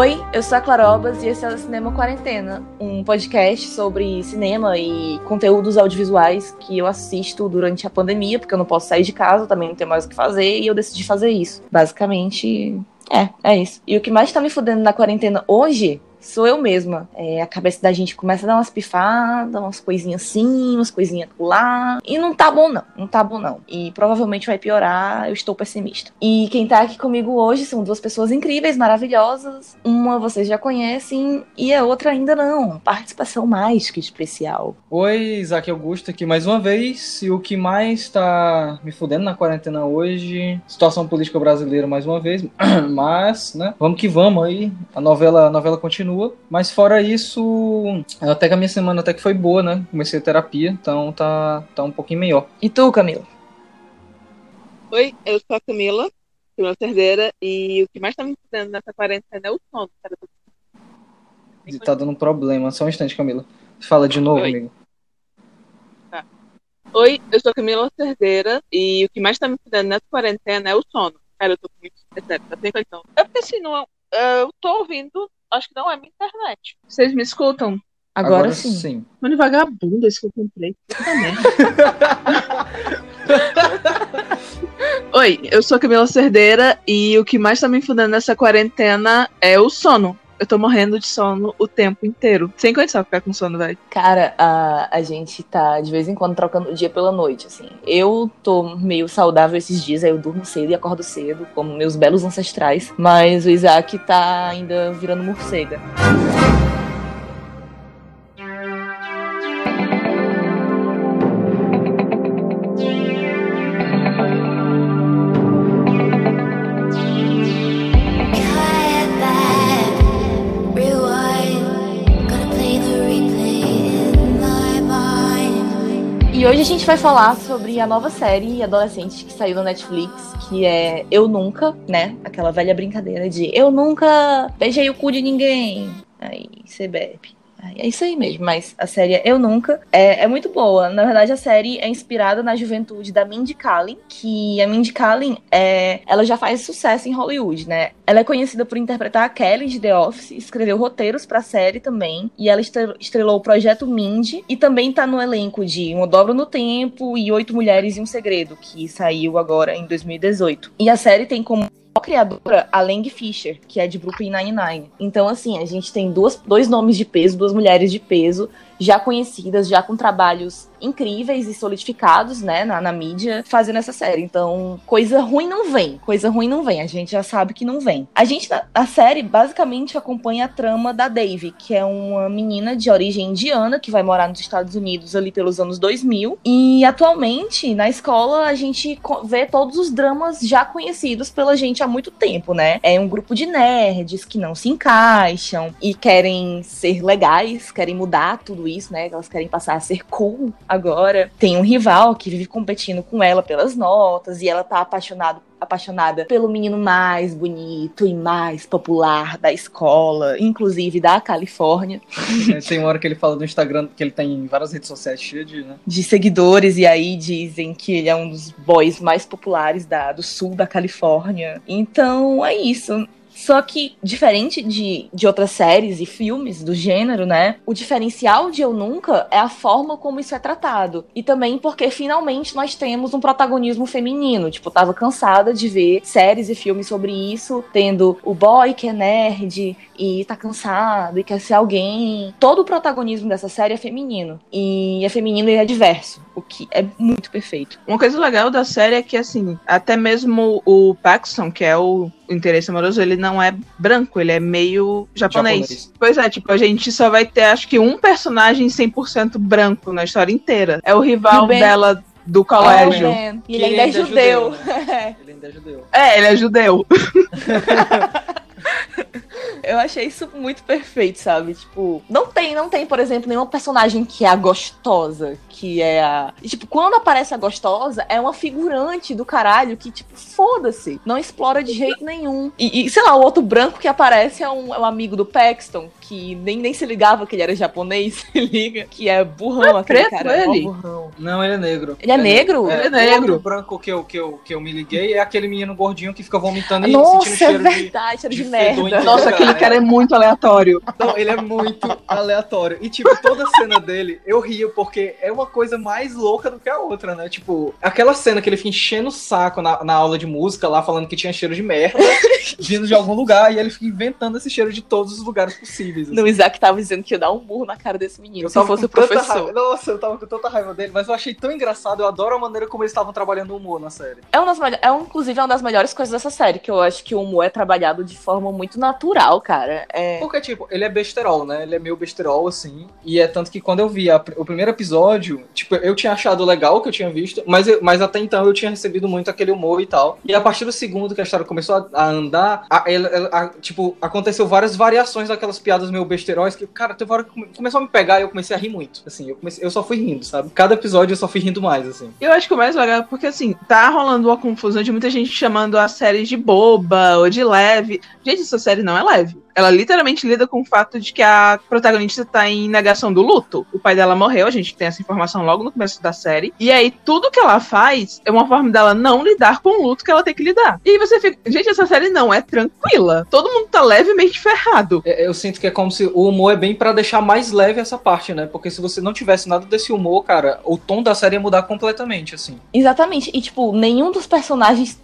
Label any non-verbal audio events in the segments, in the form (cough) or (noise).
Oi, eu sou a Clarobas e esse é o Cinema Quarentena, um podcast sobre cinema e conteúdos audiovisuais que eu assisto durante a pandemia, porque eu não posso sair de casa, também não tenho mais o que fazer, e eu decidi fazer isso. Basicamente, é, é isso. E o que mais tá me fudendo na quarentena hoje sou eu mesma. É, a cabeça da gente começa a dar umas pifadas, umas coisinhas assim, umas coisinhas lá. E não tá bom, não. Não tá bom, não. E provavelmente vai piorar, eu estou pessimista. E quem tá aqui comigo hoje são duas pessoas incríveis, maravilhosas. Uma vocês já conhecem e a outra ainda não. Participação mais que especial. Oi, Isaac Augusto aqui mais uma vez. E o que mais tá me fudendo na quarentena hoje, situação política brasileira mais uma vez. (clears throat) Mas, né, vamos que vamos aí. A novela, a novela continua continua. Mas fora isso, até que a minha semana até que foi boa, né? Comecei a terapia, então tá, tá um pouquinho melhor. E tu, Camila? Oi, eu sou a Camila, Camila Cerdeira, e o que mais tá me fudendo nessa quarentena é o sono, cara. Tá dando um problema. Só um instante, Camila. Fala de novo, Oi. amigo. Tá. Oi, eu sou a Camila Cerdeira, e o que mais tá me fudendo nessa quarentena é o sono. Cara, eu tô muito. É sério, tá sem condição. É porque assim, não, eu tô ouvindo acho que não é minha internet. Vocês me escutam? Agora, Agora sim. sim. Mano, vagabundo esse que eu comprei. (laughs) Oi, eu sou a Camila Cerdeira e o que mais tá me fudendo nessa quarentena é o sono eu tô morrendo de sono o tempo inteiro. Sem condição ficar com sono, velho. Cara, a, a gente tá de vez em quando trocando o dia pela noite, assim. Eu tô meio saudável esses dias, aí eu durmo cedo e acordo cedo, como meus belos ancestrais. Mas o Isaac tá ainda virando morcega. E hoje a gente vai falar sobre a nova série adolescente que saiu no Netflix, que é Eu Nunca, né? Aquela velha brincadeira de Eu nunca beijei o cu de ninguém. Aí você bebe. É isso aí mesmo, mas a série Eu Nunca é, é, muito boa. Na verdade, a série é inspirada na juventude da Mindy Kaling, que a Mindy Kaling, é, ela já faz sucesso em Hollywood, né? Ela é conhecida por interpretar a Kelly de The Office, escreveu roteiros pra série também, e ela estrelou o Projeto Mindy, e também tá no elenco de Uma Dobra no Tempo e Oito Mulheres e um Segredo, que saiu agora em 2018. E a série tem como criadora a Lang Fisher, que é de Brooklyn Nine-Nine. Então, assim, a gente tem duas, dois nomes de peso, duas mulheres de peso, já conhecidas, já com trabalhos incríveis e solidificados, né, na, na, mídia, fazendo essa série. Então, coisa ruim não vem. Coisa ruim não vem. A gente já sabe que não vem. A gente, a série, basicamente acompanha a trama da Dave, que é uma menina de origem indiana que vai morar nos Estados Unidos ali pelos anos 2000. E atualmente, na escola, a gente vê todos os dramas já conhecidos pela gente há muito tempo, né? É um grupo de nerds que não se encaixam e querem ser legais, querem mudar tudo isso, né? Elas querem passar a ser cool agora. Tem um rival que vive competindo com ela pelas notas e ela tá apaixonado, apaixonada pelo menino mais bonito e mais popular da escola, inclusive da Califórnia. É, tem uma hora que ele fala no Instagram que ele tem várias redes sociais cheias de, né? de seguidores e aí dizem que ele é um dos boys mais populares da, do sul da Califórnia. Então é isso. Só que, diferente de, de outras séries e filmes do gênero, né? O diferencial de Eu Nunca é a forma como isso é tratado. E também porque finalmente nós temos um protagonismo feminino. Tipo, tava cansada de ver séries e filmes sobre isso, tendo o boy que é nerd e tá cansado e quer ser alguém. Todo o protagonismo dessa série é feminino. E é feminino e é diverso, o que é muito perfeito. Uma coisa legal da série é que, assim, até mesmo o Paxton, que é o interesse amoroso, ele não é branco, ele é meio japonês. japonês. Pois é, tipo, a gente só vai ter, acho que, um personagem 100% branco na história inteira. É o rival ben... dela do colégio. Oh, e ele, ainda é judeu. judeu né? (laughs) ele ainda é judeu. É, ele é judeu. (laughs) Eu achei isso muito perfeito, sabe? Tipo, não tem, não tem, por exemplo, nenhuma personagem que é a gostosa, que é a. E, tipo, quando aparece a gostosa, é uma figurante do caralho que, tipo, foda-se. Não explora de jeito nenhum. E, e, sei lá, o outro branco que aparece é um, é um amigo do Paxton, que nem, nem se ligava que ele era japonês, (laughs) se liga. Que é burrão, é aquele preto, cara. É ele? burrão. Não, ele é negro. Ele é, ele é negro? É, ele é negro. O branco que eu, que, eu, que eu me liguei é aquele menino gordinho que fica vomitando e Nossa, sentindo cheiro é verdade, de, cheiro de, de merda. Nossa, aquele cara é muito aleatório. Não, ele é muito aleatório. E, tipo, toda cena dele, eu rio, porque é uma coisa mais louca do que a outra, né? Tipo, aquela cena que ele fica enchendo o saco na, na aula de música lá, falando que tinha cheiro de merda, (laughs) vindo de algum lugar, e ele fica inventando esse cheiro de todos os lugares possíveis. Assim. No Isaac tava dizendo que ia dar um burro na cara desse menino, eu se fosse o professor. Raiva. Nossa, eu tava com tanta raiva dele, mas eu achei tão engraçado, eu adoro a maneira como eles estavam trabalhando o humor na série. É, uma das, é inclusive, é uma das melhores coisas dessa série, que eu acho que o humor é trabalhado de forma muito natural, cara. É... Porque, tipo, ele é besterol, né? Ele é meio besterol, assim. E é tanto que quando eu vi a, o primeiro episódio, tipo, eu tinha achado legal o que eu tinha visto, mas, eu, mas até então eu tinha recebido muito aquele humor e tal. E a partir do segundo que a história começou a, a andar, a, a, tipo, aconteceu várias variações daquelas piadas meio besteróis que, cara, teve hora que começou a me pegar e eu comecei a rir muito. Assim, eu, comecei, eu só fui rindo, sabe? Cada episódio eu só fui rindo mais, assim. Eu acho que o mais legal, porque assim, tá rolando uma confusão de muita gente chamando a série de boba ou de leve. Gente, essa série não é leve. live Ela literalmente lida com o fato de que a protagonista tá em negação do luto. O pai dela morreu, a gente tem essa informação logo no começo da série. E aí, tudo que ela faz é uma forma dela não lidar com o luto que ela tem que lidar. E aí você fica. Gente, essa série não é tranquila. Todo mundo tá levemente ferrado. É, eu sinto que é como se o humor é bem para deixar mais leve essa parte, né? Porque se você não tivesse nada desse humor, cara, o tom da série ia mudar completamente, assim. Exatamente. E, tipo, nenhum dos personagens.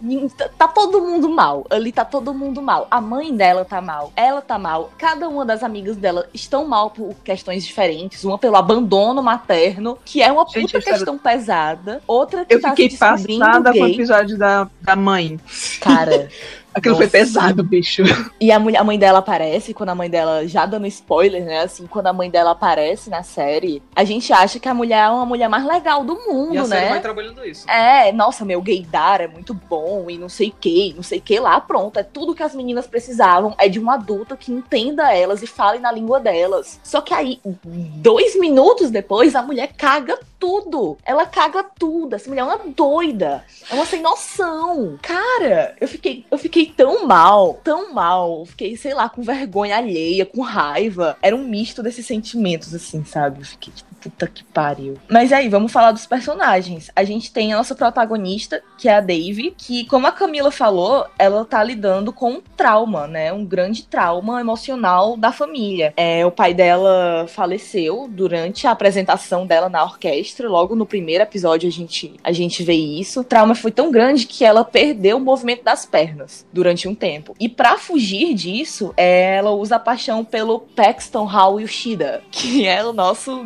Tá todo mundo mal. Ali tá todo mundo mal. A mãe dela tá mal. Ela tá mal. Cada uma das amigas dela estão mal por questões diferentes. Uma pelo abandono materno, que é uma Gente, puta questão pesada. Outra que eu tá fiquei passada gay. com o episódio da, da mãe. Cara. (laughs) Aquilo Nossa. foi pesado, bicho. E a, mulher, a mãe dela aparece, quando a mãe dela, já dando spoiler, né? Assim, quando a mãe dela aparece na série, a gente acha que a mulher é uma mulher mais legal do mundo, e a né? Série vai trabalhando isso. É, nossa, meu gaydar é muito bom e não sei o que, não sei o que lá, pronto. É tudo que as meninas precisavam. É de uma adulta que entenda elas e fale na língua delas. Só que aí, dois minutos depois, a mulher caga tudo. Ela caga tudo. Essa mulher é uma doida. É uma sem noção. Cara, eu fiquei, eu fiquei tão mal, tão mal. Fiquei, sei lá, com vergonha alheia, com raiva. Era um misto desses sentimentos, assim, sabe? Eu fiquei tipo, puta que pariu. Mas aí, vamos falar dos personagens. A gente tem a nossa protagonista, que é a Dave, que, como a Camila falou, ela tá lidando com um trauma, né? Um grande trauma emocional da família. É, o pai dela faleceu durante a apresentação dela na orquestra. Logo no primeiro episódio a gente, a gente vê isso. O trauma foi tão grande que ela perdeu o movimento das pernas durante um tempo. E para fugir disso, ela usa a paixão pelo Paxton Hall Yoshida, (laughs) que é o nosso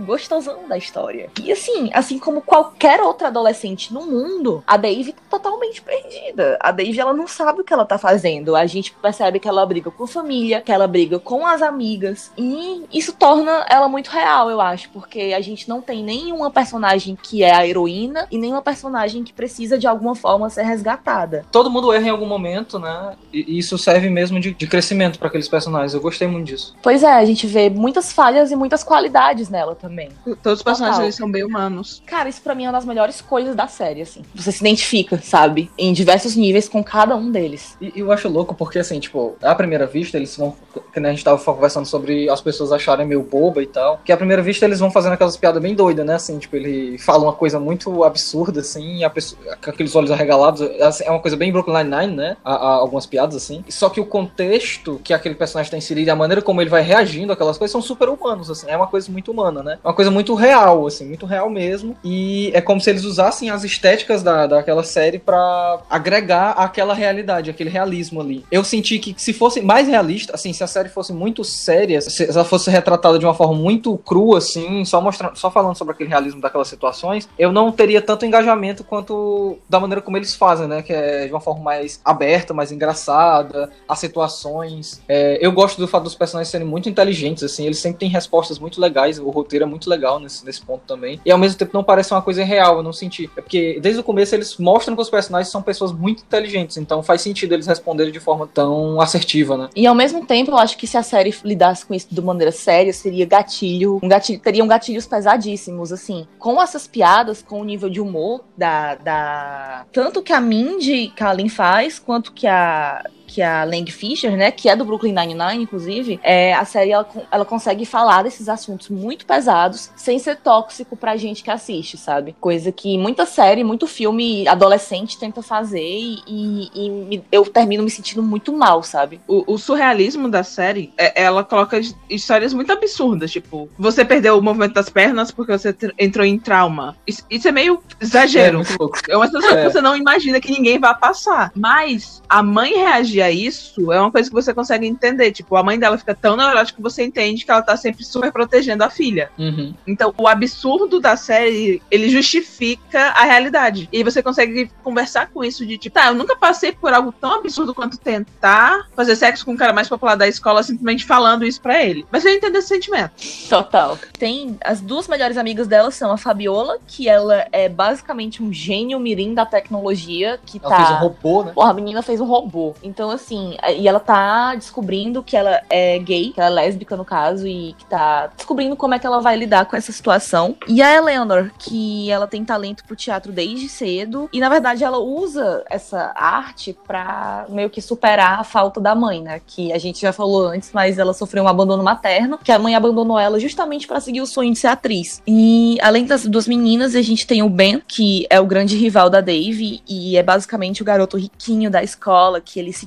da história. E assim, assim como qualquer outra adolescente no mundo, a Dave tá totalmente perdida. A Dave, ela não sabe o que ela tá fazendo. A gente percebe que ela briga com a família, que ela briga com as amigas. E isso torna ela muito real, eu acho, porque a gente não tem nenhuma personagem que é a heroína e nenhuma personagem que precisa de alguma forma ser resgatada. Todo mundo erra em algum momento, né? E isso serve mesmo de, de crescimento para aqueles personagens. Eu gostei muito disso. Pois é, a gente vê muitas falhas e muitas qualidades nela também. Todos os personagens são bem humanos. Cara, isso pra mim é uma das melhores coisas da série, assim. Você se identifica, sabe? Em diversos níveis com cada um deles. E eu acho louco porque, assim, tipo, à primeira vista, eles vão. Que a gente tava conversando sobre as pessoas acharem meio boba e tal. Que à primeira vista eles vão fazendo aquelas piadas bem doidas, né? Assim, tipo, ele fala uma coisa muito absurda, assim, e a pessoa, com aqueles olhos arregalados. Assim, é uma coisa bem Brooklyn Nine-Nine, né? A, a, algumas piadas, assim. Só que o contexto que aquele personagem tá inserido e a maneira como ele vai reagindo aquelas coisas são super humanos, assim. É uma coisa muito humana, né? É uma coisa muito real, assim, muito real mesmo. E é como se eles usassem as estéticas da, daquela série para agregar aquela realidade, aquele realismo ali. Eu senti que se fosse mais realista, assim, se a série fosse muito séria, se ela fosse retratada de uma forma muito crua, assim, só mostrando, só falando sobre aquele realismo daquelas situações, eu não teria tanto engajamento quanto da maneira como eles fazem, né? Que é de uma forma mais aberta, mais engraçada, as situações. É, eu gosto do fato dos personagens serem muito inteligentes, assim, eles sempre têm respostas muito legais, o roteiro é muito legal nesse, nesse ponto também. E ao mesmo tempo não parece uma coisa real, eu não senti. É porque desde o começo eles mostram que os personagens são pessoas muito inteligentes, então faz sentido eles responderem de forma tão assertiva, né? E ao mesmo tempo, eu acho que se a série lidasse com isso de maneira séria, seria gatilho, um gatilho teriam gatilhos pesadíssimos, assim. Com essas piadas, com o nível de humor da. da... Tanto que a Mindy Kaling faz, quanto que a que é a Lang Fisher, né, que é do Brooklyn Nine-Nine, inclusive, é, a série ela, ela consegue falar desses assuntos muito pesados sem ser tóxico pra gente que assiste, sabe? Coisa que muita série, muito filme adolescente tenta fazer e, e, e me, eu termino me sentindo muito mal, sabe? O, o surrealismo da série, é, ela coloca histórias muito absurdas, tipo, você perdeu o movimento das pernas porque você entrou em trauma. Isso, isso é meio exagero. É, é uma situação é. que você não imagina que ninguém vai passar. Mas a mãe reagir a isso é uma coisa que você consegue entender. Tipo, a mãe dela fica tão neurótica que você entende que ela tá sempre super protegendo a filha. Uhum. Então, o absurdo da série, ele justifica a realidade. E você consegue conversar com isso de tipo, tá, eu nunca passei por algo tão absurdo quanto tentar fazer sexo com o cara mais popular da escola simplesmente falando isso pra ele. Mas eu entendo esse sentimento. Total. Tem as duas melhores amigas dela são a Fabiola, que ela é basicamente um gênio mirim da tecnologia, que ela tá... fez um robô, né? Porra, a menina fez um robô. Então, assim, e ela tá descobrindo que ela é gay, que ela é lésbica, no caso, e que tá descobrindo como é que ela vai lidar com essa situação. E a Eleanor, que ela tem talento pro teatro desde cedo, e na verdade ela usa essa arte pra meio que superar a falta da mãe, né? Que a gente já falou antes, mas ela sofreu um abandono materno, que a mãe abandonou ela justamente para seguir o sonho de ser atriz. E além das duas meninas, a gente tem o Ben, que é o grande rival da Dave e é basicamente o garoto riquinho da escola, que ele se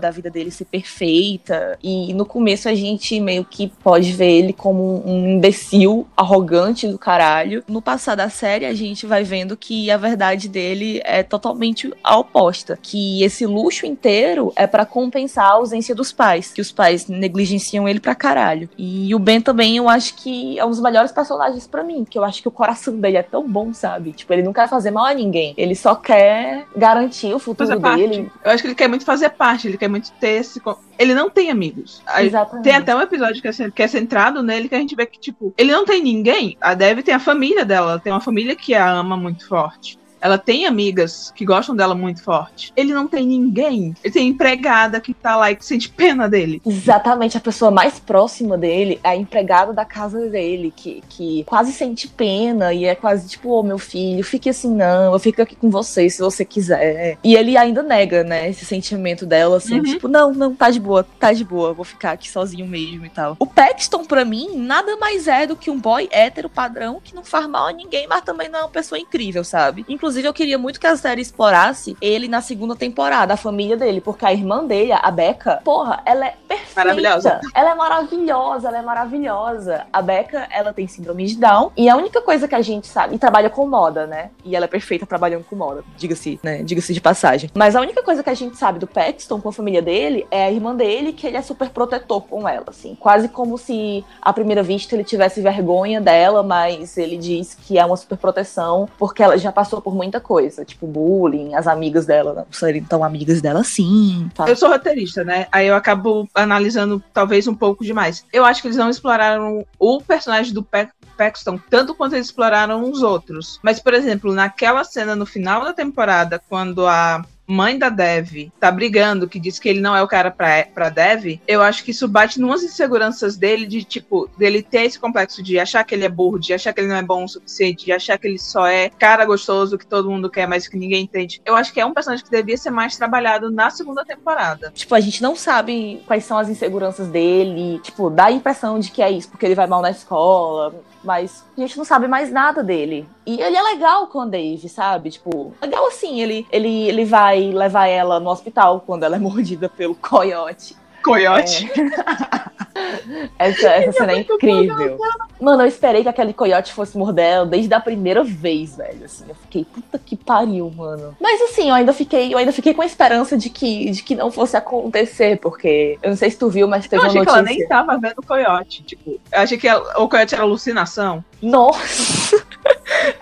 da vida dele ser perfeita. E no começo a gente meio que pode ver ele como um imbecil arrogante do caralho. No passar da série, a gente vai vendo que a verdade dele é totalmente a oposta, que esse luxo inteiro é para compensar a ausência dos pais, que os pais negligenciam ele pra caralho. E o Ben também, eu acho que é um dos melhores personagens para mim, porque eu acho que o coração dele é tão bom, sabe? Tipo, ele não quer fazer mal a ninguém. Ele só quer garantir o futuro dele. Parte. Eu acho que ele quer muito fazer parte, ele quer muito ter esse. Ele não tem amigos. Exatamente. Tem até um episódio que é, que é centrado nele que a gente vê que, tipo, ele não tem ninguém. A Dev tem a família dela, tem uma família que a ama muito forte. Ela tem amigas que gostam dela muito forte. Ele não tem ninguém. Ele tem empregada que tá lá e que sente pena dele. Exatamente. A pessoa mais próxima dele é a empregada da casa dele, que, que quase sente pena e é quase tipo, ô oh, meu filho, fique assim, não, eu fico aqui com você se você quiser. E ele ainda nega, né, esse sentimento dela, assim, uhum. tipo, não, não, tá de boa, tá de boa, vou ficar aqui sozinho mesmo e tal. O Paxton, pra mim, nada mais é do que um boy hétero padrão que não faz mal a ninguém, mas também não é uma pessoa incrível, sabe? Inclusive, Inclusive, eu queria muito que a série explorasse ele na segunda temporada, a família dele, porque a irmã dele, a Becca, porra, ela é perfeita. Maravilhosa. Ela é maravilhosa, ela é maravilhosa. A Becca, ela tem síndrome de Down, e a única coisa que a gente sabe, e trabalha com moda, né? E ela é perfeita trabalhando com moda, diga-se, né? Diga-se de passagem. Mas a única coisa que a gente sabe do Paxton com a família dele é a irmã dele, que ele é super protetor com ela, assim. Quase como se, à primeira vista, ele tivesse vergonha dela, mas ele diz que é uma super proteção, porque ela já passou por muita coisa, tipo bullying, as amigas dela não serem tão amigas dela assim. Tá? Eu sou roteirista, né? Aí eu acabo analisando talvez um pouco demais. Eu acho que eles não exploraram o personagem do Paxton tanto quanto eles exploraram os outros. Mas, por exemplo, naquela cena no final da temporada, quando a mãe da Dev tá brigando, que diz que ele não é o cara pra, pra Dev, eu acho que isso bate numas inseguranças dele, de tipo, dele ter esse complexo de achar que ele é burro, de achar que ele não é bom o suficiente, de achar que ele só é cara gostoso que todo mundo quer, mas que ninguém entende. Eu acho que é um personagem que devia ser mais trabalhado na segunda temporada. Tipo, a gente não sabe quais são as inseguranças dele, tipo, dá a impressão de que é isso, porque ele vai mal na escola, mas a gente não sabe mais nada dele. E ele é legal com a Dave, sabe? Tipo, legal assim, ele, ele, ele vai levar ela no hospital quando ela é (laughs) mordida pelo coiote. Coiote? É. (laughs) essa, essa cena é incrível. Mano, eu esperei que aquele coiote fosse morder ela desde a primeira vez, velho. Assim, eu fiquei, puta que pariu, mano. Mas assim, eu ainda fiquei, eu ainda fiquei com a esperança de que, de que não fosse acontecer, porque eu não sei se tu viu, mas teve eu uma notícia. Que ela nem tava vendo o coiote. Tipo, eu achei que ela, o coiote era alucinação. Nossa! (laughs)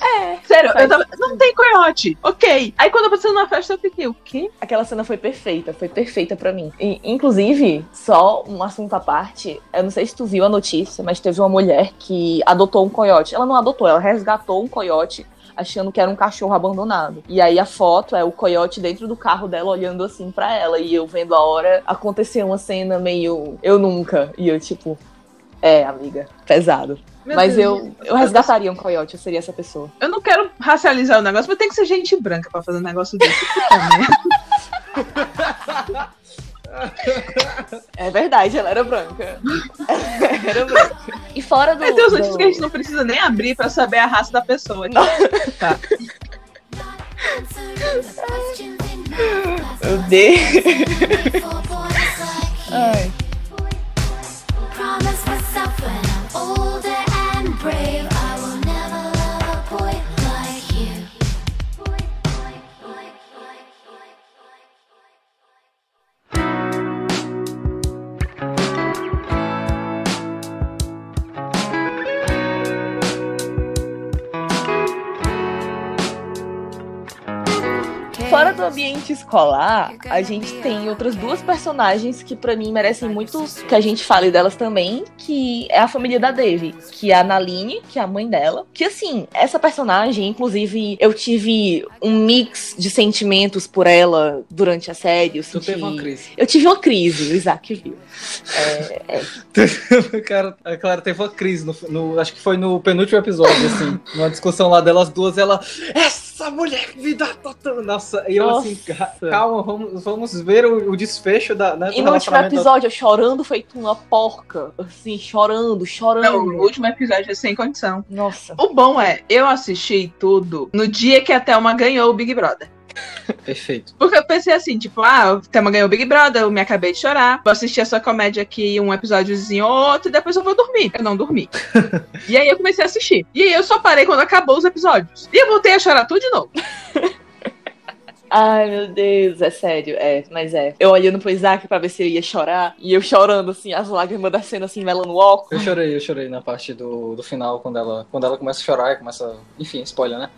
É. Sério, eu tava, não tem coiote. Ok. Aí quando eu passei na festa, eu fiquei, o quê? Aquela cena foi perfeita, foi perfeita para mim. E, inclusive, só um assunto à parte, eu não sei se tu viu a notícia, mas teve uma mulher que adotou um coiote. Ela não adotou, ela resgatou um coiote achando que era um cachorro abandonado. E aí a foto é o coiote dentro do carro dela olhando assim para ela e eu vendo a hora acontecer uma cena meio eu nunca e eu tipo é, amiga, pesado. Meu mas Deus eu, eu resgataria um coiote, eu seria essa pessoa. Eu não quero racializar o negócio, mas tem que ser gente branca pra fazer um negócio desse. (laughs) É verdade, ela era branca. Ela era branca. E fora do. Meu Deus, do... antes que a gente não precisa nem abrir pra saber a raça da pessoa. Tá. (laughs) Meu Deus. Ai. Ambiente escolar, a gente tem outras duas personagens que pra mim merecem muito que a gente fale delas também, que é a família da Devi, que é a Naline, que é a mãe dela. Que assim, essa personagem, inclusive, eu tive um mix de sentimentos por ela durante a série. Eu Tu senti... teve uma crise. Eu tive uma crise, o Isaac viu. É, é, Cara, a Clara teve uma crise, no, no- acho que foi no penúltimo episódio, assim, numa discussão lá delas duas, ela. Essa mulher me dá total. Nossa, e eu Nossa. assim, ca- calma, vamos, vamos ver o, o desfecho da, né, E no último episódio, eu chorando feito uma porca. Assim, chorando, chorando. Não, o último episódio é sem condição. Nossa. O bom é, eu assisti tudo no dia que a Thelma ganhou o Big Brother. Perfeito. Porque eu pensei assim, tipo, ah, a Thelma ganhou o Big Brother, eu me acabei de chorar. Vou assistir essa comédia aqui, um episódiozinho ou outro, e depois eu vou dormir. Eu não dormi. (laughs) e aí eu comecei a assistir. E aí eu só parei quando acabou os episódios. E eu voltei a chorar tudo de novo. (laughs) Ai, meu Deus, é sério, é, mas é. Eu olhando pro Isaac pra ver se ele ia chorar, e eu chorando, assim, as lágrimas descendo, assim, melando o óculos. Eu chorei, eu chorei na parte do, do final, quando ela, quando ela começa a chorar e começa. Enfim, spoiler, né?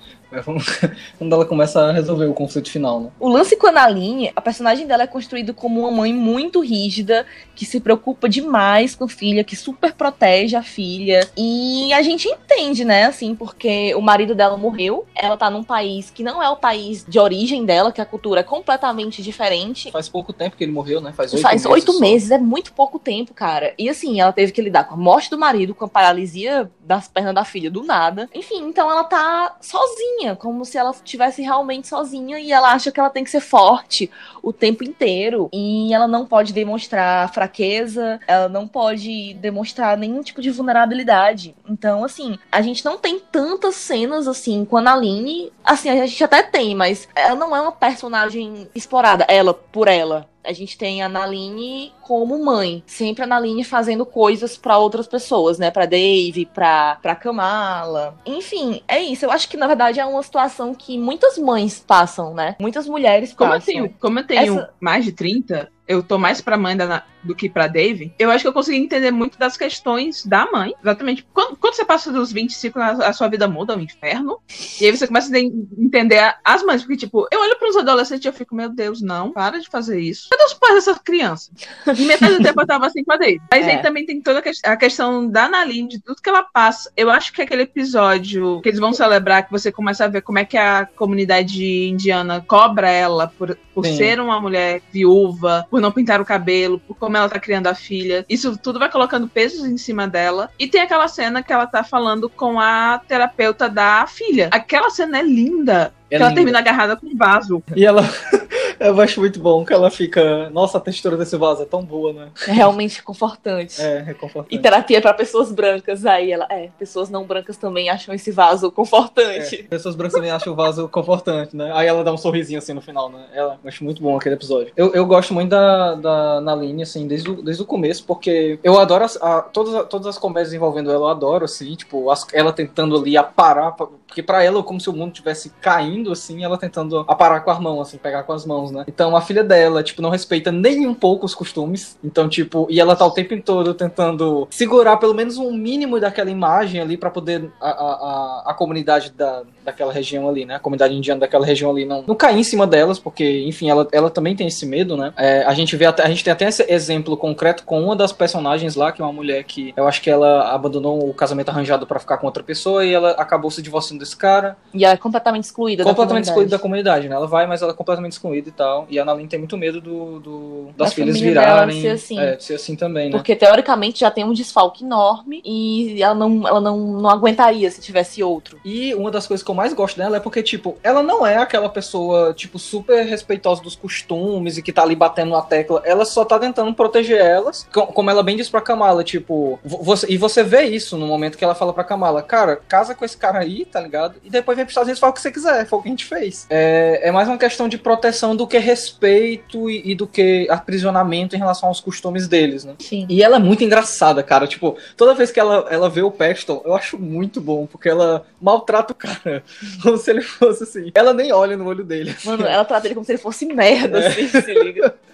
Vamos- (laughs) quando ela começa a resolver o conflito final, né? O lance com a Naline, a personagem dela é construído como uma mãe muito rígida, que se preocupa demais com a filha, que super protege a filha. E a gente entende, né, assim, porque o marido dela morreu, ela tá num país que não é o país de origem dela, que a cultura é completamente diferente. Faz pouco tempo que ele morreu, né? Faz oito Faz meses. oito só. meses, é muito pouco tempo, cara. E assim, ela teve que lidar com a morte do marido, com a paralisia das pernas da filha do nada. Enfim, então ela tá sozinha, como se ela estivesse realmente sozinha e ela acha que ela tem que ser forte o tempo inteiro. E ela não pode demonstrar fraqueza, ela não pode demonstrar nenhum tipo de vulnerabilidade. Então, assim, a gente não tem tantas cenas assim com a Naline. Assim, a gente até tem, mas ela não é uma personagem explorada, ela por ela. A gente tem a Naline como mãe, sempre a Naline fazendo coisas pra outras pessoas, né? Pra Dave, pra, pra Kamala. Enfim, é isso. Eu acho que na verdade é uma situação que muitas mães passam, né? Muitas mulheres Como eu passam. tenho, como eu tenho Essa- mais de 30, eu tô mais pra mãe da, do que pra Dave. Eu acho que eu consegui entender muito das questões da mãe. Exatamente. Quando, quando você passa dos 25, a, a sua vida muda, é um inferno. E aí você começa a en- entender as mães. Porque, tipo, eu olho pros adolescentes e eu fico, meu Deus, não, para de fazer isso. Cadê os pais dessas crianças? E metade do tempo eu tava assim com a Dave. Mas (laughs) É. aí também tem toda a ques- a questão da Naline, de tudo que ela passa. Eu acho que aquele episódio que eles vão celebrar, que você começa a ver como é que a comunidade indiana cobra ela por, por Sim. ser uma mulher viúva, por não pintar o cabelo, por como ela tá criando a filha. Isso tudo vai colocando pesos em cima dela. E tem aquela cena que ela tá falando com a terapeuta da filha. Aquela cena é linda. É ela termina agarrada com um vaso. E ela. (laughs) eu acho muito bom que ela fica. Nossa, a textura desse vaso é tão boa, né? É realmente confortante. É, E reconfortante. terapia pra pessoas brancas. Aí ela, é, pessoas não brancas também acham esse vaso É, confortante. pessoas brancas também acham o vaso confortante, né? Aí ela dá um sorrisinho assim no final, né? Ela, eu acho muito bom aquele episódio. Eu, eu gosto muito da, da Naline, assim, desde o, desde o começo, porque eu adoro as, a- todas, todas as comédias envolvendo ela, eu adoro, assim, tipo, as- ela tentando ali aparar, pa- porque pra ela é como se o mundo tivesse caindo, assim, ela tentando aparar com as mãos, assim, pegar com as mãos, né? Então a filha dela, tipo, não respeita nem um pouco os costumes, então, tipo, e ela tá o tempo todo tentando segurar pelo menos um mínimo daquela imagem ali pra poder a, a, a, a comunidade da, daquela região ali, né? A comunidade indiana daquela região ali não, não cair em cima delas, porque, enfim, ela, ela também tem esse medo, né? É, a gente vê até, a gente tem até esse exemplo concreto com uma das personagens lá, que é uma mulher que eu acho que ela abandonou o casamento arranjado pra ficar com outra pessoa e ela acabou se divorciando desse cara. E ela é completamente excluída completamente da excluída da comunidade. né? Ela vai, mas ela é completamente excluída e tal. E a Annalyn tem muito medo do, do- das Da filhas dela virarem. ser assim. É, ser assim também, né? Porque teoricamente já tem um desfalque enorme e ela não, ela não, não aguentaria se tivesse outro. E uma das coisas que eu mais gosto dela é porque, tipo, ela não é aquela pessoa, tipo, super respeitosa dos costumes e que tá ali batendo na tecla. Ela só tá tentando proteger elas. Co- Como ela bem disse pra Kamala, tipo, vo- você, e você vê isso no momento que ela fala pra Kamala, cara, casa com esse cara aí, tá ligado? E depois vem pros Estados Unidos e fala o que você quiser, foi o que a gente fez. É, é mais uma questão de proteção do que respeito e, e do que aprisionamento em relação aos costumes deles, né? Sim. E ela é muito engraçada, cara. Tipo, toda vez que ela, ela vê o Paxton, eu acho muito bom, porque ela maltrata o cara. (laughs) Como se ele fosse assim. Ela nem olha no olho dele. Mano, ela trata ele como se ele fosse merda, É. assim, se liga. (laughs)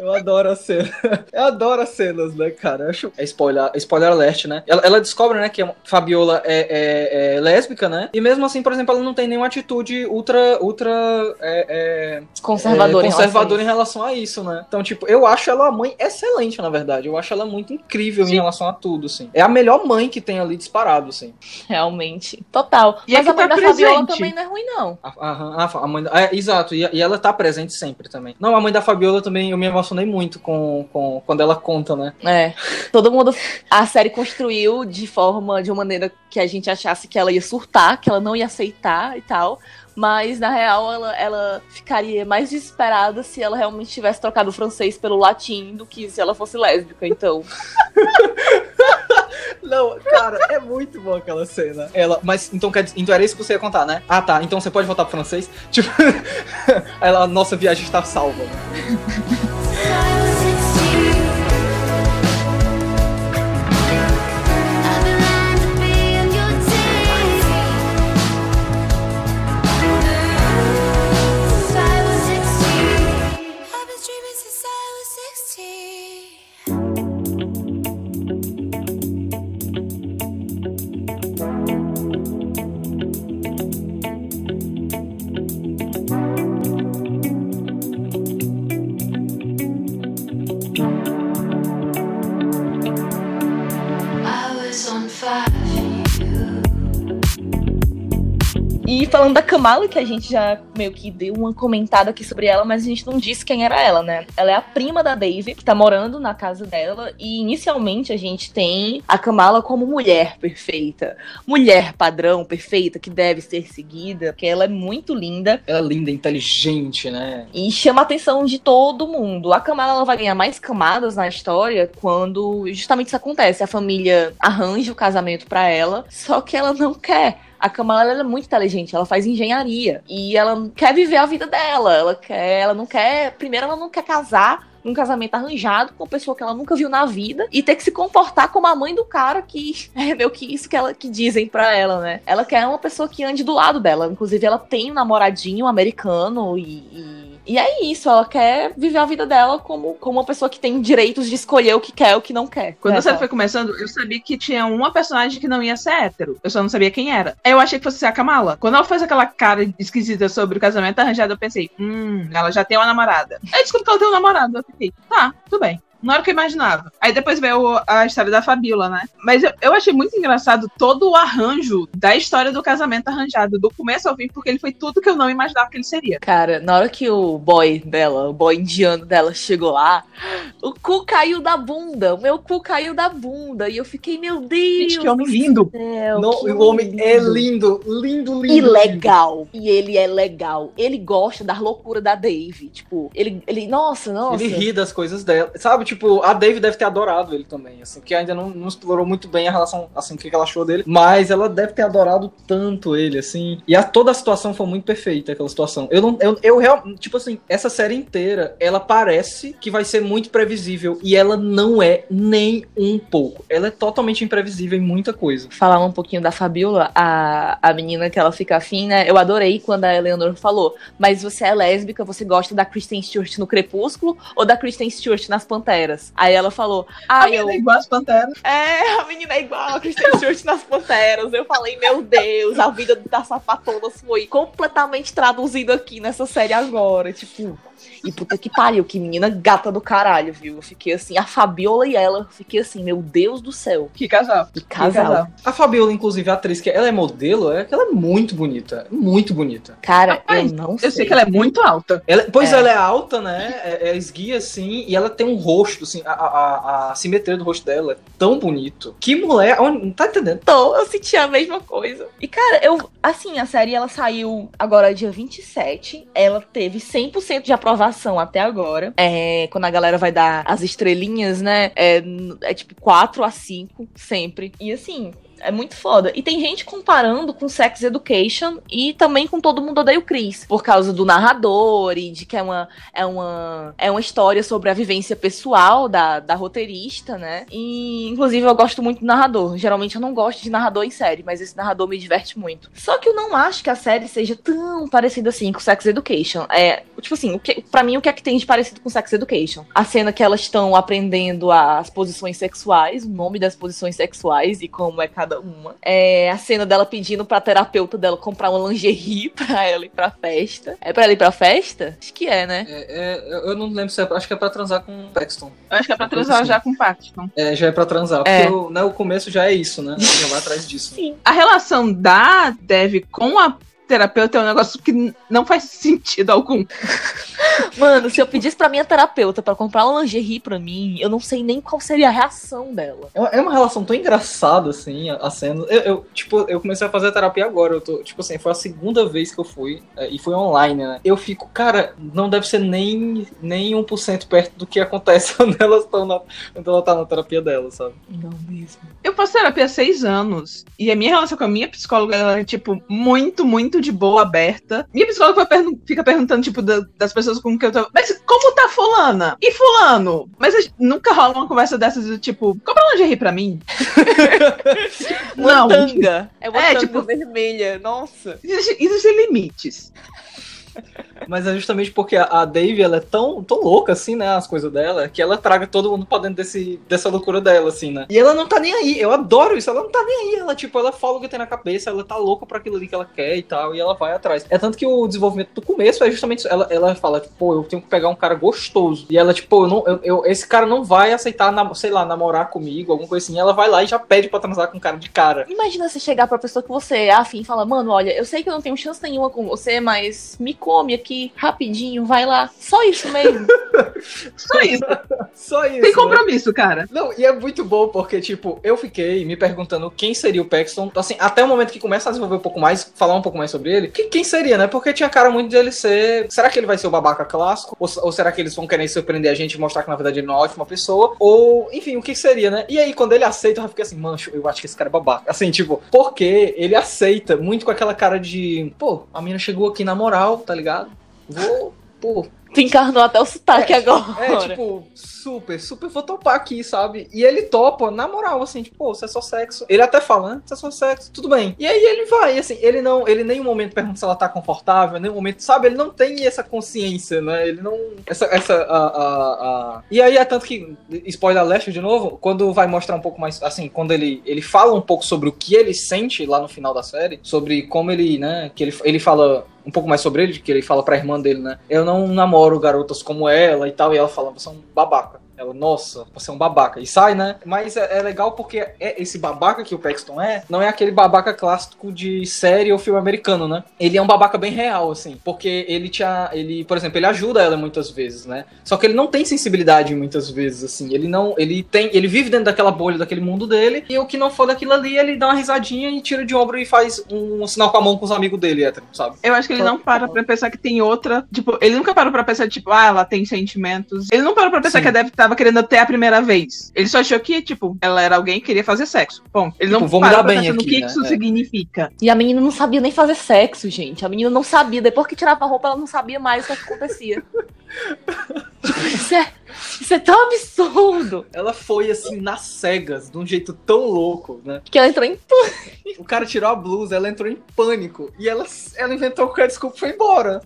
Eu adoro a cena. Eu adoro as cenas, né, cara? Eu acho. É spoiler, spoiler alert, né? Ela, ela descobre, né, que a Fabiola é, é- é lésbica, né? E mesmo assim, por exemplo, ela não tem nenhuma atitude ultra. ultra. É, é, Conservador, é, em conservador relação em relação a isso, né? Então, tipo, eu acho ela uma mãe excelente, na verdade. Eu acho ela muito incrível em relação a tudo, assim. É a melhor mãe que tem ali disparado, assim. Realmente. Total. E é Mas a mãe tá da Fabiola presente. também não é ruim, não. A, a, a, a mãe é, exato, e, e ela tá presente sempre também. Não, a mãe da Fabiola também, eu me emocionei muito com, com quando ela conta, né? É. Todo mundo. A série construiu de forma, de uma maneira que a gente achasse que ela ia surtar, que ela não ia aceitar e tal. Mas, na real, ela, ela ficaria mais desesperada se ela realmente tivesse trocado o francês pelo latim do que se ela fosse lésbica. Então, (laughs) Não, cara, é muito boa aquela cena. Ela, mas então, quer então era isso que você ia contar, né? Ah, tá. Então você pode voltar pro francês? (laughs) Tipo, ela, nossa viagem está salva. Falando da Kamala, que a gente já meio que deu uma comentada aqui sobre ela, mas a gente não disse quem era ela, né? Ela é a prima da Dave, que tá morando na casa dela. E inicialmente a gente tem a Kamala como mulher perfeita. Mulher padrão perfeita, que deve ser seguida, porque ela é muito linda Ela é linda, inteligente, né? e chama a atenção de todo mundo. A Kamala ela vai ganhar mais camadas na história quando justamente isso acontece. A família arranja o casamento pra ela, só que ela não quer. A Kamala ela é muito inteligente, ela faz engenharia e ela quer viver a vida dela. Ela quer, ela não quer, primeiro ela não quer casar num casamento arranjado com uma pessoa que ela nunca viu na vida e ter que se comportar como a mãe do cara que (laughs) é meio que isso que ela que dizem pra ela, né? Ela quer uma pessoa que ande do lado dela. Inclusive ela tem um namoradinho americano e, e e é isso, ela quer viver a vida dela como, como uma pessoa que tem direitos de escolher o que quer e o que não quer. Quando É, a série tá. foi começando, eu sabia que tinha uma personagem que não ia ser hétero. Eu só não sabia quem era. Aí eu achei que fosse ser a Kamala. Quando ela fez aquela cara esquisita sobre o casamento arranjado, eu pensei, hum, ela já tem uma namorada. Aí descobri que ela tem um namorado. Tá, tudo bem. Não era o que eu imaginava. Aí depois veio a história da Fabiola, né? Mas eu, eu achei muito engraçado todo o arranjo da história do casamento arranjado, do começo ao fim, porque ele foi tudo que eu não imaginava que ele seria. Cara, na hora que o boy dela, o boy indiano dela chegou lá, o cu caiu da bunda. O meu cu caiu da bunda. E eu fiquei, meu Deus. Gente, que homem lindo. do céu, Não, que o homem é lindo, lindo, lindo. E legal. E ele é legal. Ele gosta da loucura da Dave. Tipo, ele, ele nossa, nossa. Ele ri das coisas dela. Sabe, tipo, a Dave deve ter adorado ele também, assim, que ainda não, não explorou muito bem a relação, assim, o que que ela achou dele. Mas ela deve ter adorado tanto ele, assim. E a, toda a situação foi muito perfeita, aquela situação. Eu não, eu, eu real, tipo assim, essa série inteira, ela parece que vai ser muito previsível. E ela não é nem um pouco. Ela é totalmente imprevisível em muita coisa. falar um pouquinho da Fabiola, a, a menina que ela fica afim, né? Eu adorei quando a Eleanor falou, mas você é lésbica, você gosta da Kristen Stewart no Crepúsculo ou da Kristen Stewart nas Panteras? Aí ela falou, A ah, eu... menina é igual as panteras. É, a menina é igual a Kristen Stewart nas Panteras. Eu falei, meu Deus, a vida da sapatona foi completamente traduzida aqui nessa série agora. Tipo, E puta que pariu, que menina gata do caralho, viu? Eu fiquei assim, a Fabiola e ela, eu fiquei assim, meu Deus do céu. Que casal. Que casal. A Fabiola, inclusive, a atriz, que ela é modelo, é que ela é muito bonita. Muito bonita. Cara, Rapaz, eu não sei. Eu sei que ela é muito alta. Ela, pois É. ela é alta, né? É, é esguia, assim, e ela tem um rosto, assim, a, a, a- simetria do rosto dela é tão bonito. Que mulher, não tá entendendo? Tô, eu senti a mesma coisa. E, cara, eu. Assim, a série ela saiu agora dia 27. Ela teve 100% de aprovação até agora. É, quando a galera vai dar as estrelinhas, né? É, é tipo 4 a 5, sempre. E assim. É muito foda. E tem gente comparando com Sex Education e também com Todo Mundo Odeia o Chris. Por causa do narrador e de que é uma, é uma, é uma história sobre a vivência pessoal da, da roteirista, né? E, inclusive, eu gosto muito do narrador. Geralmente eu não gosto de narrador em série, mas esse narrador me diverte muito. Só que eu não acho que a série seja tão parecida assim com Sex Education. É, tipo assim, o que, pra mim, o que é que tem de parecido com Sex Education? A cena que elas estão aprendendo as posições sexuais, o nome das posições sexuais e como é cada uma. É a cena dela pedindo pra terapeuta dela comprar uma lingerie (laughs) pra ela ir pra festa. É pra ela ir pra festa? Acho que é, né? É, é, eu não lembro se é, acho que é pra transar com o Paxton. Eu acho que é pra transar assim. já com o Paxton. É, já é pra transar. Porque É. o, né, o começo já é isso, né? Já vai atrás disso. Sim. A relação da Dev com a terapeuta é um negócio que não faz sentido algum. Mano, se eu pedisse pra minha terapeuta pra comprar uma lingerie pra mim, eu não sei nem qual seria a reação dela. É uma- É uma relação tão engraçada, assim, a, a cena. Eu, eu, tipo, eu comecei a fazer terapia agora. Eu tô, tipo assim, foi a segunda vez que eu fui. é, e foi online, né? Eu fico, cara, não deve ser nem, nem 1% perto do que acontece (laughs) quando elas estão na. Quando ela tá na terapia dela, sabe? Não mesmo. Eu faço terapia há seis anos. E a minha relação com a minha psicóloga ela é, tipo, muito, muito de boa, aberta. Minha psicóloga pergun- fica perguntando, tipo, da- das pessoas com quem eu tô. Mas como tá fulana? E fulano? Mas gente- nunca rola uma conversa dessas do tipo, compra lingerie pra mim. (laughs) Não. tanga. É uma É, tanga tipo- vermelha. Nossa. Existe- Existem limites. Mas é justamente porque a, Dave, ela é tão, tão louca, assim, né? As coisas dela, que ela traga todo mundo pra dentro desse, dessa loucura dela, assim, né? E ela não tá nem aí. Eu adoro isso. Ela não tá nem aí. Ela, tipo, ela fala o que tem na cabeça, ela tá louca pra aquilo ali que ela quer e tal, e ela vai atrás. É tanto que o desenvolvimento do começo é justamente isso. Ela, ela fala, tipo, pô, eu tenho que pegar um cara gostoso. E ela, tipo, eu não, eu, eu- esse cara não vai aceitar, nam- sei lá, namorar comigo, alguma coisa assim. Ela vai lá e já pede pra transar com o cara de cara. Imagina você chegar pra pessoa que você é afim e falar, mano, olha, eu sei que eu não tenho chance nenhuma com você, mas me come aqui rapidinho, vai lá. Só isso mesmo. (laughs) Só isso. Só isso. Tem né? compromisso, cara. Não, e é muito bom porque, tipo, eu fiquei me perguntando quem seria o Paxton. Assim, até o momento que começa a desenvolver um pouco mais, falar um pouco mais sobre ele. Que, quem seria, né? Porque tinha cara muito de ele ser. Será que ele vai ser o babaca clássico? Ou, ou será que eles vão querer surpreender a gente e mostrar que na verdade ele não é uma ótima pessoa? Ou, enfim, o que seria, né? E aí, quando ele aceita, eu já fiquei assim, mancho, eu acho que esse cara é babaca. Assim, tipo, porque ele aceita muito com aquela cara de. Pô, a menina chegou aqui na moral, tá ligado? Vou. Pô, Tu encarnou até o sotaque É, agora. é, tipo, super, super vou topar aqui, sabe? E ele topa, na moral, assim, tipo, pô, você é só sexo. Ele até fala, né? Você é só sexo, tudo bem. E aí ele vai, assim, ele não, ele em nenhum momento pergunta se ela tá confortável, nenhum momento, sabe? Ele não tem essa consciência, né? Ele não. Essa. essa a, a, a- E aí é tanto que, spoiler alert de novo, quando vai mostrar um pouco mais, assim, quando ele, ele fala um pouco sobre o que ele sente lá no final da série, sobre como ele, né? Que ele, ele fala um pouco mais sobre ele, que ele fala pra irmã dele, né? Eu não namoro garotas como ela e tal, e ela fala, você é um babaca. Ela, nossa, você é um babaca. E sai, né? Mas é, é legal porque é esse babaca que o Paxton é, não é aquele babaca clássico de série ou filme americano, né? Ele é um babaca bem real, assim. Porque ele tinha. Ele, por exemplo, ele ajuda ela muitas vezes, né? Só que ele não tem sensibilidade muitas vezes, assim. Ele não. Ele tem. Ele vive dentro daquela bolha, daquele mundo dele. E o que não for daquilo ali, ele dá uma risadinha e tira de ombro e faz um, sinal com a mão com os amigos dele, hétero, sabe? Eu acho que ele não para pra pensar que tem outra. Tipo, ele nunca parou pra pensar, tipo, ah, ela tem sentimentos. Ele não parou pra pensar Sim. que a Dev tava querendo até a primeira vez. Ele só achou que, tipo, ela era alguém que queria fazer sexo. Bom, ele Tipo, não vou me parou dar bem pensar no aqui, que né? isso É. significa. E a menina não sabia nem fazer sexo, gente. A menina não sabia. Depois que tirava a roupa, ela não sabia mais o que, que acontecia. (laughs) tipo, isso é, isso é tão absurdo. Ela foi assim, nas cegas, de um jeito tão louco, né? Que ela entrou em O cara tirou a blusa, ela entrou em pânico. E ela, ela inventou qualquer desculpa e foi embora.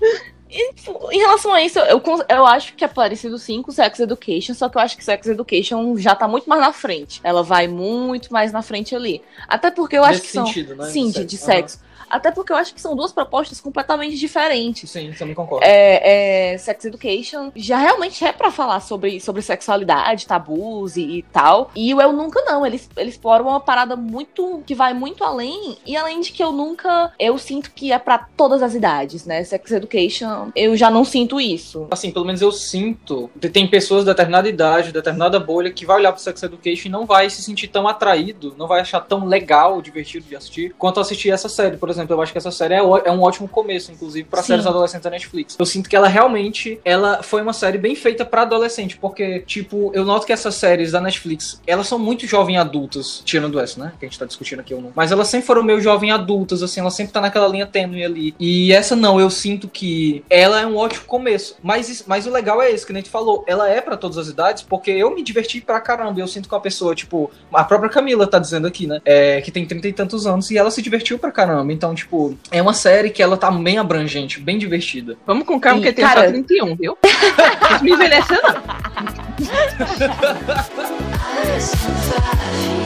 Em relação a isso, eu, eu acho que é parecido sim com Sex Education, só que eu acho que Sex Education já tá muito mais na frente. Ela vai muito mais na frente ali. Até porque eu acho Nesse que são. sentido, né? Sim, De de, sexo. sexo. Até porque eu acho que são duas propostas completamente diferentes. Sim, também concordo. É, é, Sex Education já realmente é pra falar sobre, sobre sexualidade, tabus e, e tal. E o Eu Nunca não. Ele, ele explora uma parada muito. que vai muito além. E além de que eu nunca. Eu sinto que é pra todas as idades, né? Sex Education, eu já não sinto isso. Assim, pelo menos eu sinto. Tem pessoas de determinada idade, determinada bolha, que vai olhar pro Sex Education e não vai se sentir tão atraído, não vai achar tão legal, divertido de assistir, quanto assistir essa série, por exemplo. Eu acho que essa série é, é um ótimo começo, inclusive, pra Sim. séries adolescentes da Netflix. Eu sinto que ela realmente ela foi uma série bem feita pra adolescente, porque, tipo, eu noto que essas séries da Netflix, elas são muito jovem adultas, tirando essa, né? Que a gente tá discutindo aqui ou não. Mas elas sempre foram meio jovem adultas, assim, ela sempre tá naquela linha tênue ali. E essa não, eu sinto que ela é um ótimo começo. Mas, mas o legal é esse, que a gente falou, ela é pra todas as idades, porque eu me diverti pra caramba. Eu sinto que uma pessoa, tipo, a própria Camila tá dizendo aqui, né? É, que tem trinta e tantos anos e ela se divertiu pra caramba. Então, tipo, é uma série que ela tá bem abrangente, bem divertida. Vamos com calma, E, porque tem cara- só 31, viu? (laughs) Não me envelhecer, (laughs)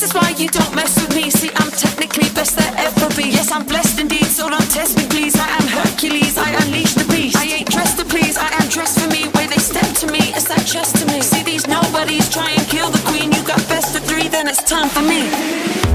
This is why you don't mess with me. See, I'm technically best there ever be. Yes, I'm blessed indeed, so don't test me, please. I am Hercules, I unleash the beast. I ain't dressed to please, I am dressed for me. Way they step to me, it's that chest to me. See these nobodies try and kill the queen. You got best of three, then it's time for me.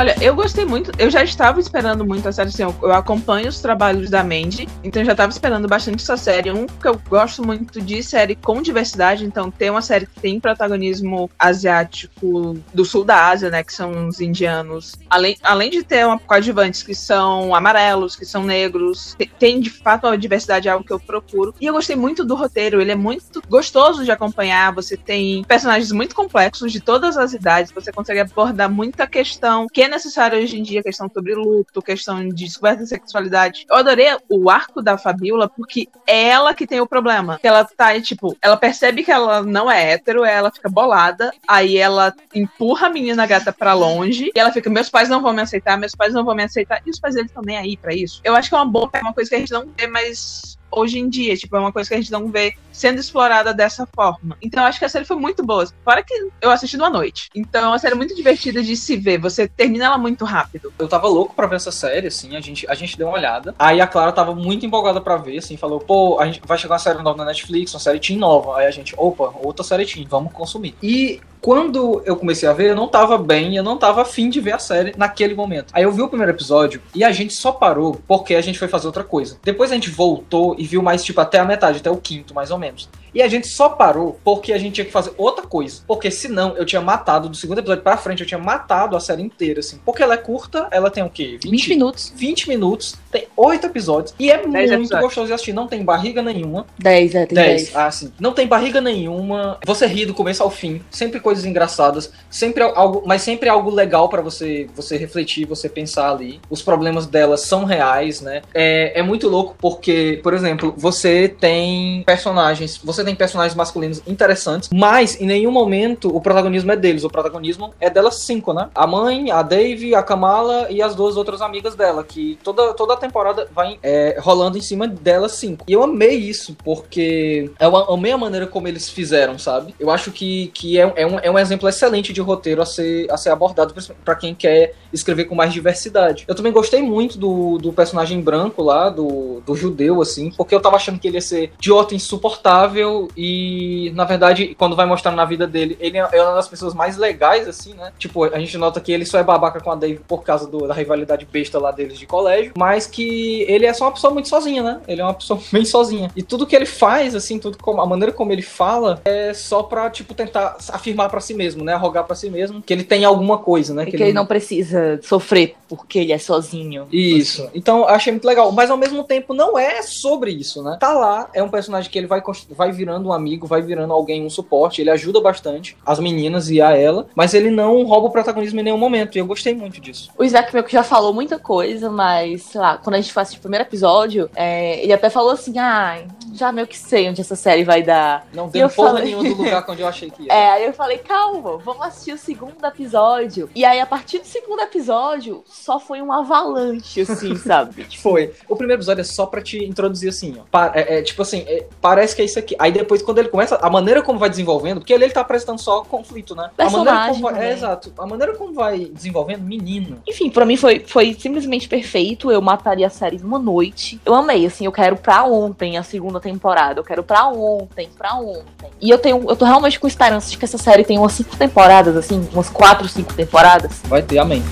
Olha, eu gostei muito. Eu já estava esperando muito a série. Assim, eu, eu acompanho os trabalhos da Mandy, então eu já estava esperando bastante essa série. Um que eu gosto muito de série com diversidade, então ter uma série que tem protagonismo asiático do sul da Ásia, né? Que são os indianos. Além, além de ter uma coadjuvantes que são amarelos, que são negros, te- tem de fato uma diversidade, é algo que eu procuro. E eu gostei muito do roteiro, ele é muito gostoso de acompanhar. Você tem personagens muito complexos de todas as idades, você consegue abordar muita questão que é necessária hoje em dia, questão sobre luto, questão de descoberta de sexualidade. Eu adorei o arco da Fabiola porque é ela que tem o problema. Ela tá, tipo, ela percebe que ela não é hétero, ela fica bolada, aí ela empurra a menina gata pra longe, e ela fica, meus pais não vão me aceitar, meus pais não vão me aceitar, e os pais deles estão nem aí pra isso. Eu acho que é uma boa, é uma coisa que a gente não vê mais hoje em dia, tipo, é uma coisa que a gente não vê sendo explorada dessa forma. Então acho que a série foi muito boa. Fora que eu assisti numa noite. Então é uma série muito divertida de se ver. Você termina ela muito rápido. Eu tava louco pra ver essa série, assim, a gente, a gente deu uma olhada. Aí a Clara tava muito empolgada pra ver, assim, falou, pô, a gente vai chegar uma série nova na Netflix, uma série teen nova. Aí a gente, opa, outra série teen, vamos consumir. E quando eu comecei a ver, eu não tava bem, eu não tava afim de ver a série naquele momento. Aí eu vi o primeiro episódio e a gente só parou porque a gente foi fazer outra coisa. Depois a gente voltou e viu mais, tipo, até a metade, até o quinto, mais ou menos. E a gente só parou porque a gente tinha que fazer outra coisa. Porque senão eu tinha matado, do segundo episódio pra frente, eu tinha matado a série inteira, assim. Porque ela é curta, ela tem o quê? 20 minutos. 20 minutos, tem 8 episódios e é muito episódios. gostoso de assistir. Não tem barriga nenhuma. 10, é, tem 10. 10. Ah, sim. Não tem barriga nenhuma. Você ri do começo ao fim. Sempre coisas engraçadas. Sempre algo, mas sempre algo legal pra você você refletir, você pensar ali. Os problemas delas são reais, né? É, é muito louco porque, por exemplo, você tem personagens, você tem personagens masculinos interessantes, mas em nenhum momento o protagonismo é deles. O protagonismo é delas cinco, né? A mãe, a Dave, a Kamala e as duas outras amigas dela, que toda, toda a temporada vai é, rolando em cima delas cinco. E eu amei isso, porque eu amei a maneira como eles fizeram, sabe? Eu acho que, que é, é, um, é um exemplo excelente de roteiro a ser, a ser abordado pra quem quer escrever com mais diversidade. Eu também gostei muito do, do personagem branco lá, do, do judeu, assim, porque eu tava achando que ele ia ser idiota, insuportável e, na verdade, quando vai mostrar na vida dele, ele é é uma das pessoas mais legais, assim, né? Tipo, a gente nota que ele só é babaca com a Dave por causa do- da rivalidade besta lá deles de colégio, mas que ele é só uma pessoa muito sozinha, né? Ele é uma pessoa (laughs) bem sozinha. E tudo que ele faz, assim, tudo como, a maneira como ele fala é só pra, tipo, tentar afirmar pra si mesmo, né? Arrogar pra si mesmo que ele tem alguma coisa, né? E que ele não precisa sofrer porque ele é sozinho. Isso. Então, eu achei muito legal. Mas ao mesmo tempo, não é sobre isso, né? Tá lá, é um personagem que ele vai, vai virando um amigo, vai virando alguém, um suporte. Ele ajuda bastante as meninas e a ela. Mas ele não rouba o protagonismo em nenhum momento. E eu gostei muito disso. O Isaac meio que já falou muita coisa, mas, sei lá, quando a gente faz o primeiro episódio, é, ele até falou assim, ah, já meio que sei onde essa série vai dar. Não deu eu porra falei- nenhuma do lugar onde eu achei que ia. (laughs) É, aí eu falei, calma, vamos assistir o segundo episódio. E aí, a partir do segundo episódio, só foi um avalanche, assim, (laughs) sabe? Foi. O primeiro episódio é só pra te introduzir assim, ó. É, é, tipo assim, é, parece que é isso aqui. Aí depois, quando ele começa, a maneira como vai desenvolvendo, porque ali ele tá apresentando só conflito, né? A maneira Personagem como vai, é, exato. A maneira como vai desenvolvendo, menino. Enfim, pra mim foi, foi simplesmente perfeito. Eu mataria a série numa noite. Eu amei, assim, eu quero pra ontem a segunda temporada. Eu quero pra ontem, pra ontem. E eu tenho, eu tô realmente com esperança de que essa série tenha umas cinco temporadas, assim, umas quatro, cinco temporadas. Vai ter, amém.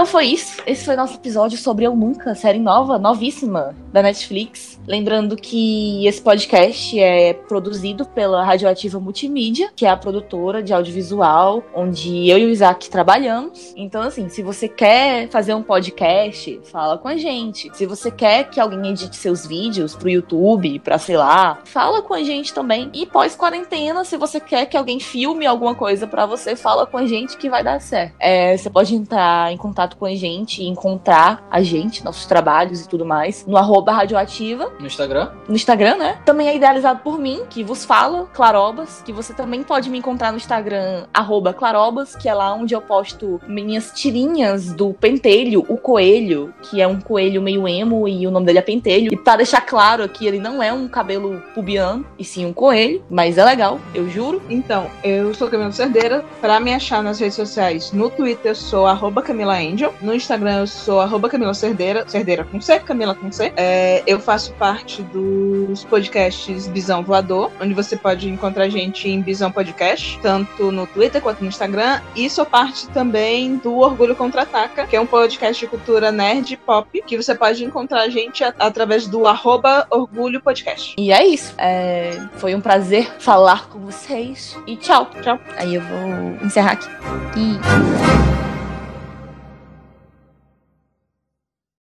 Então foi isso. Esse foi nosso episódio sobre Eu Nunca, série nova, novíssima da Netflix. Lembrando que esse podcast é produzido pela Radioativa Multimídia, que é a produtora de audiovisual, onde eu e o Isaac trabalhamos. Então, assim, se você quer fazer um podcast, fala com a gente. Se você quer que alguém edite seus vídeos pro YouTube, pra sei lá, fala com a gente também. E pós-quarentena, se você quer que alguém filme alguma coisa pra você, fala com a gente que vai dar certo. É, você pode entrar em contato com a gente e encontrar a gente, nossos trabalhos e tudo mais, no arroba radioativa, No Instagram. no Instagram, né? Também é idealizado por mim, que vos fala, Clarobas, que você também pode me encontrar no Instagram, arroba Clarobas, que é lá onde eu posto minhas tirinhas do Pentelho, o coelho, que é um coelho meio emo e o nome dele é Pentelho. E pra deixar claro aqui, ele não é um cabelo pubiano, e sim um coelho, mas é legal, eu juro. Então, eu sou Camila Cerdeira. Pra me achar nas redes sociais, no Twitter eu sou arroba Camila Angel. No Instagram eu sou arroba Camila Cerdeira. Cerdeira com C, Camila com C. É, eu faço parte dos podcasts Bisão Voador, onde você pode encontrar a gente em Bisão Podcast, tanto no Twitter quanto no Instagram. E sou parte também do Orgulho Contra-Ataca, que é um podcast de cultura nerd pop, que você pode encontrar a gente através do arroba Orgulho Podcast. E é isso. É, foi um prazer falar com vocês. E tchau. Tchau. Aí eu vou encerrar aqui. E...